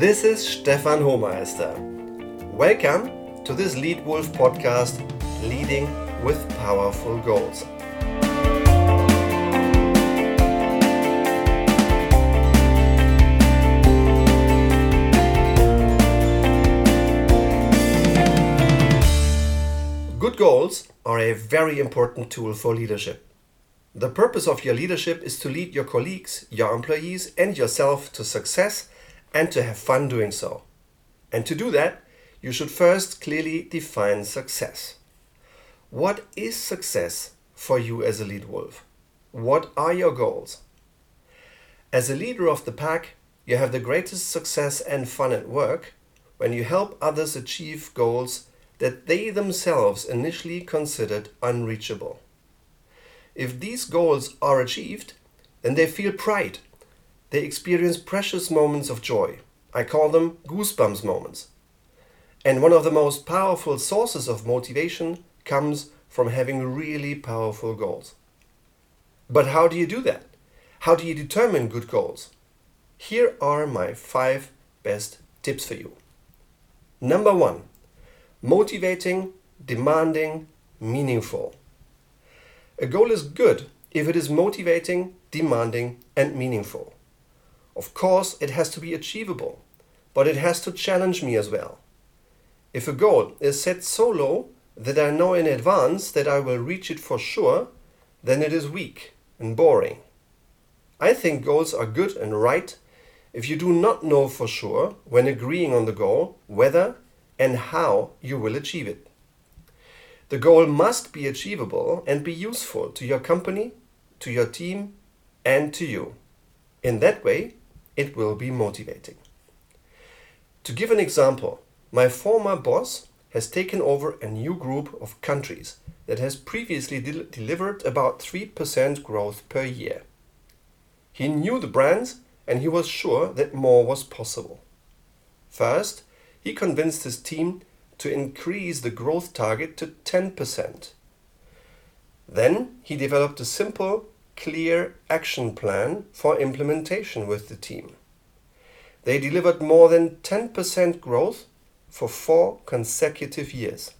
This is Stefan Homeister. Welcome to this Lead Wolf podcast, Leading with Powerful Goals. Good goals are a very important tool for leadership. The purpose of your leadership is to lead your colleagues, your employees, and yourself to success and to have fun doing so. And to do that, you should first clearly define success. What is success for you as a lead wolf? What are your goals? As a leader of the pack, you have the greatest success and fun at work when you help others achieve goals that they themselves initially considered unreachable. If these goals are achieved, then they feel pride they experience precious moments of joy. I call them goosebumps moments. And one of the most powerful sources of motivation comes from having really powerful goals. But how do you do that? How do you determine good goals? Here are my five best tips for you. Number one, motivating, demanding, meaningful. A goal is good if it is motivating, demanding, and meaningful. Of course, it has to be achievable, but it has to challenge me as well. If a goal is set so low that I know in advance that I will reach it for sure, then it is weak and boring. I think goals are good and right if you do not know for sure, when agreeing on the goal, whether and how you will achieve it. The goal must be achievable and be useful to your company, to your team, and to you. In that way, it will be motivating. To give an example, my former boss has taken over a new group of countries that has previously de- delivered about 3% growth per year. He knew the brands and he was sure that more was possible. First, he convinced his team to increase the growth target to 10%. Then he developed a simple clear action plan for implementation with the team. They delivered more than 10% growth for four consecutive years.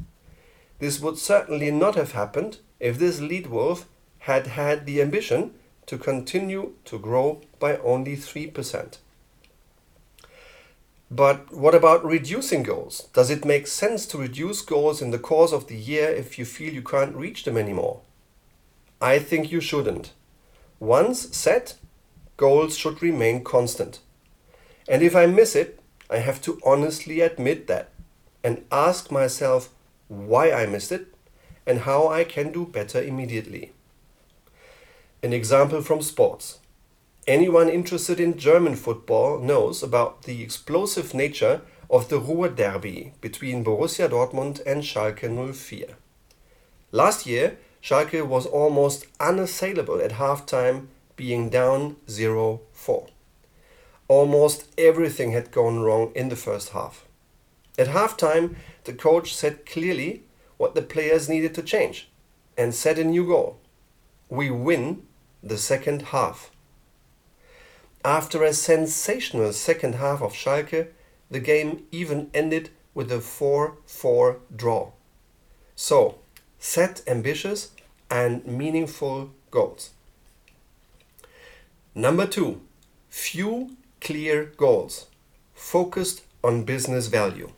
This would certainly not have happened if this lead wolf had had the ambition to continue to grow by only 3%. But what about reducing goals? Does it make sense to reduce goals in the course of the year if you feel you can't reach them anymore? I think you shouldn't. Once set, goals should remain constant. And if I miss it, I have to honestly admit that and ask myself why I missed it and how I can do better immediately. An example from sports. Anyone interested in German football knows about the explosive nature of the Ruhr Derby between Borussia Dortmund and Schalke 04. Last year, Schalke was almost unassailable at halftime, being down 0 4. Almost everything had gone wrong in the first half. At halftime, the coach said clearly what the players needed to change and set a new goal. We win the second half. After a sensational second half of Schalke, the game even ended with a 4 4 draw. So, Set ambitious and meaningful goals. Number two, few clear goals focused on business value.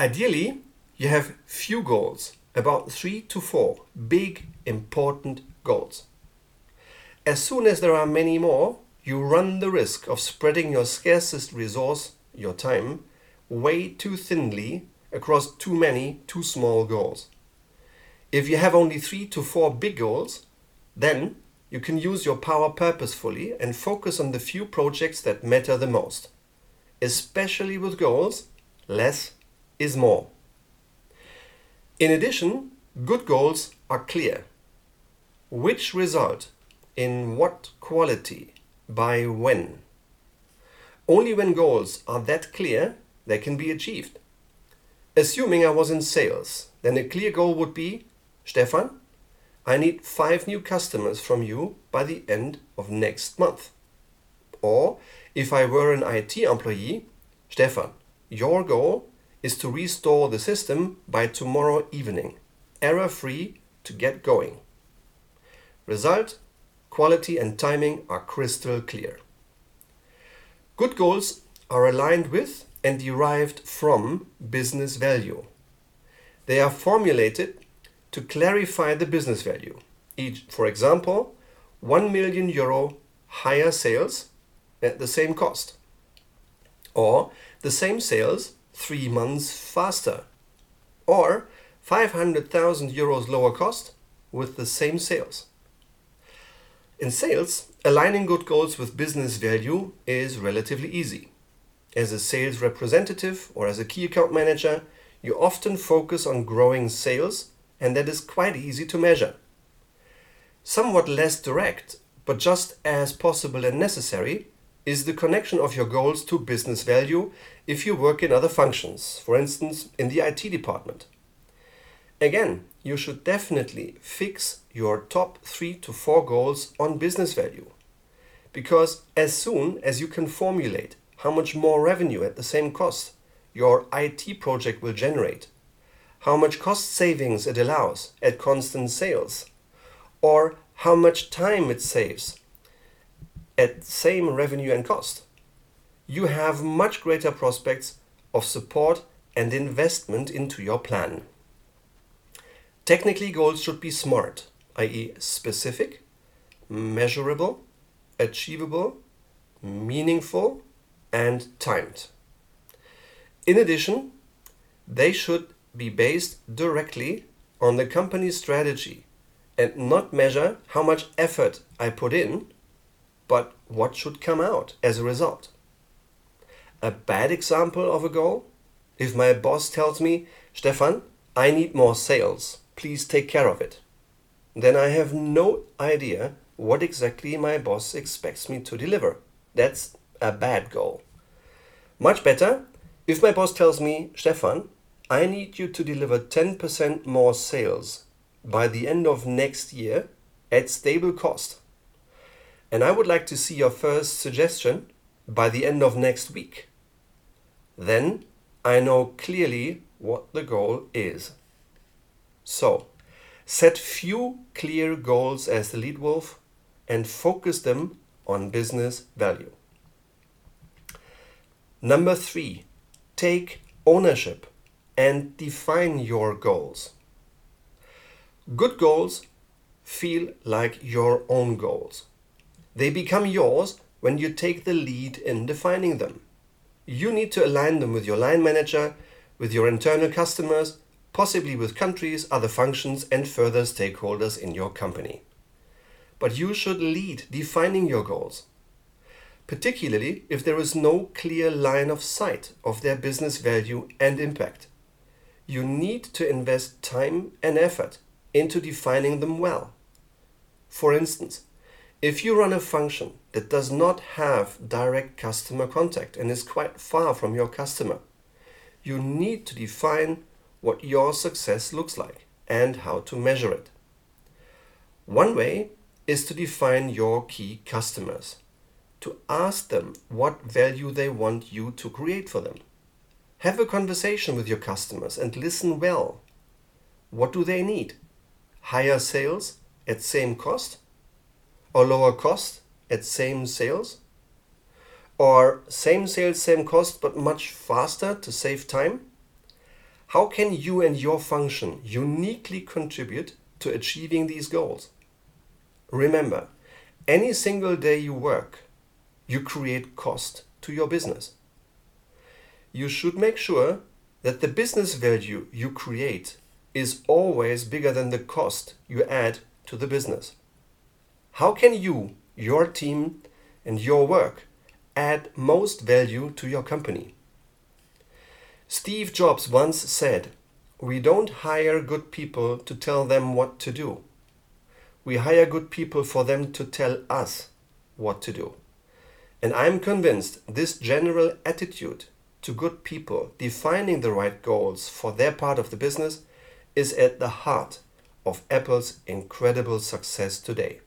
Ideally, you have few goals, about three to four big important goals. As soon as there are many more, you run the risk of spreading your scarcest resource, your time, way too thinly across too many too small goals. If you have only three to four big goals, then you can use your power purposefully and focus on the few projects that matter the most. Especially with goals, less is more. In addition, good goals are clear. Which result, in what quality, by when. Only when goals are that clear, they can be achieved. Assuming I was in sales, then a clear goal would be Stefan, I need five new customers from you by the end of next month. Or if I were an IT employee, Stefan, your goal is to restore the system by tomorrow evening, error free to get going. Result quality and timing are crystal clear. Good goals are aligned with and derived from business value. They are formulated to clarify the business value. For example, 1 million euro higher sales at the same cost, or the same sales three months faster, or 500,000 euros lower cost with the same sales. In sales, aligning good goals with business value is relatively easy. As a sales representative or as a key account manager, you often focus on growing sales, and that is quite easy to measure. Somewhat less direct, but just as possible and necessary, is the connection of your goals to business value if you work in other functions, for instance, in the IT department. Again, you should definitely fix your top three to four goals on business value. Because as soon as you can formulate how much more revenue at the same cost your IT project will generate, how much cost savings it allows at constant sales, or how much time it saves at same revenue and cost, you have much greater prospects of support and investment into your plan. Technically, goals should be SMART, i.e., specific, measurable, achievable, meaningful, and timed. In addition, they should be based directly on the company's strategy and not measure how much effort I put in, but what should come out as a result. A bad example of a goal? If my boss tells me, Stefan, I need more sales please take care of it. Then I have no idea what exactly my boss expects me to deliver. That's a bad goal. Much better if my boss tells me, Stefan, I need you to deliver 10% more sales by the end of next year at stable cost. And I would like to see your first suggestion by the end of next week. Then I know clearly what the goal is. So, set few clear goals as the lead wolf and focus them on business value. Number three, take ownership and define your goals. Good goals feel like your own goals. They become yours when you take the lead in defining them. You need to align them with your line manager, with your internal customers, possibly with countries, other functions, and further stakeholders in your company. But you should lead defining your goals, particularly if there is no clear line of sight of their business value and impact. You need to invest time and effort into defining them well. For instance, if you run a function that does not have direct customer contact and is quite far from your customer, you need to define what your success looks like and how to measure it. One way is to define your key customers, to ask them what value they want you to create for them. Have a conversation with your customers and listen well. What do they need? Higher sales at same cost? Or lower cost at same sales? Or same sales, same cost, but much faster to save time? How can you and your function uniquely contribute to achieving these goals? Remember, any single day you work, you create cost to your business. You should make sure that the business value you create is always bigger than the cost you add to the business. How can you, your team, and your work add most value to your company? Steve Jobs once said, We don't hire good people to tell them what to do. We hire good people for them to tell us what to do. And I'm convinced this general attitude to good people defining the right goals for their part of the business is at the heart of Apple's incredible success today.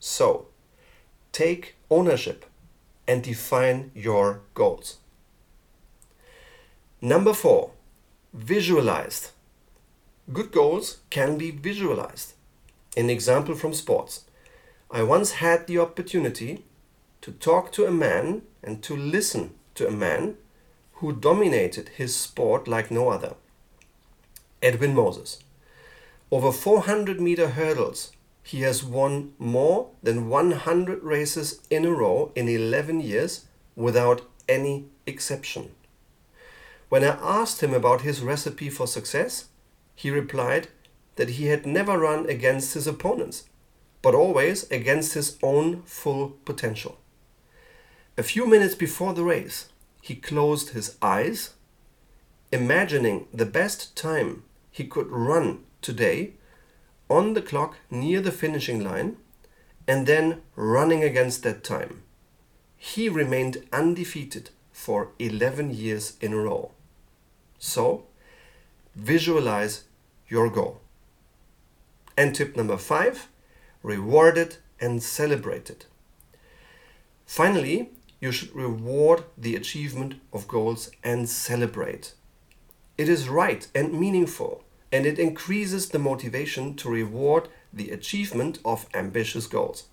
So, take ownership and define your goals. Number four, visualized. Good goals can be visualized. An example from sports. I once had the opportunity to talk to a man and to listen to a man who dominated his sport like no other. Edwin Moses. Over 400 meter hurdles, he has won more than 100 races in a row in 11 years without any exception. When I asked him about his recipe for success, he replied that he had never run against his opponents, but always against his own full potential. A few minutes before the race, he closed his eyes, imagining the best time he could run today on the clock near the finishing line and then running against that time. He remained undefeated for 11 years in a row. So, visualize your goal. And tip number five reward it and celebrate it. Finally, you should reward the achievement of goals and celebrate it is right and meaningful, and it increases the motivation to reward the achievement of ambitious goals.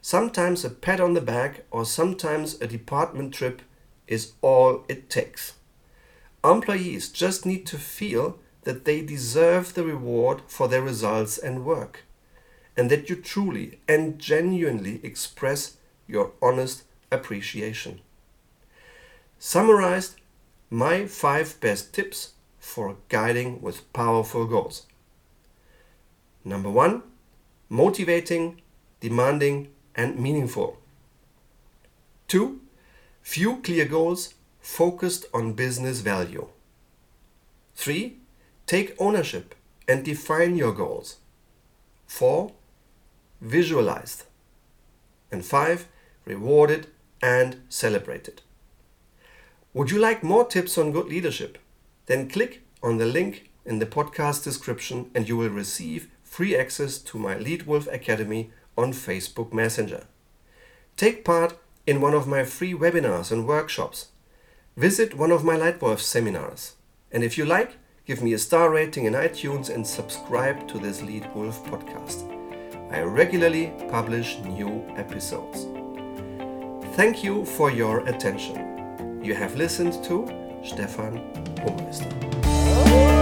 Sometimes a pat on the back or sometimes a department trip is all it takes. Employees just need to feel that they deserve the reward for their results and work, and that you truly and genuinely express your honest appreciation. Summarized my five best tips for guiding with powerful goals. Number one, motivating, demanding, and meaningful. Two, few clear goals focused on business value. Three, take ownership and define your goals. Four, visualized. And five, rewarded and celebrated. Would you like more tips on good leadership? Then click on the link in the podcast description and you will receive free access to my Lead Wolf Academy on Facebook Messenger. Take part in one of my free webinars and workshops. Visit one of my Leitwolf seminars. And if you like, give me a star rating in iTunes and subscribe to this Lead Wolf podcast. I regularly publish new episodes. Thank you for your attention. You have listened to Stefan Homeister.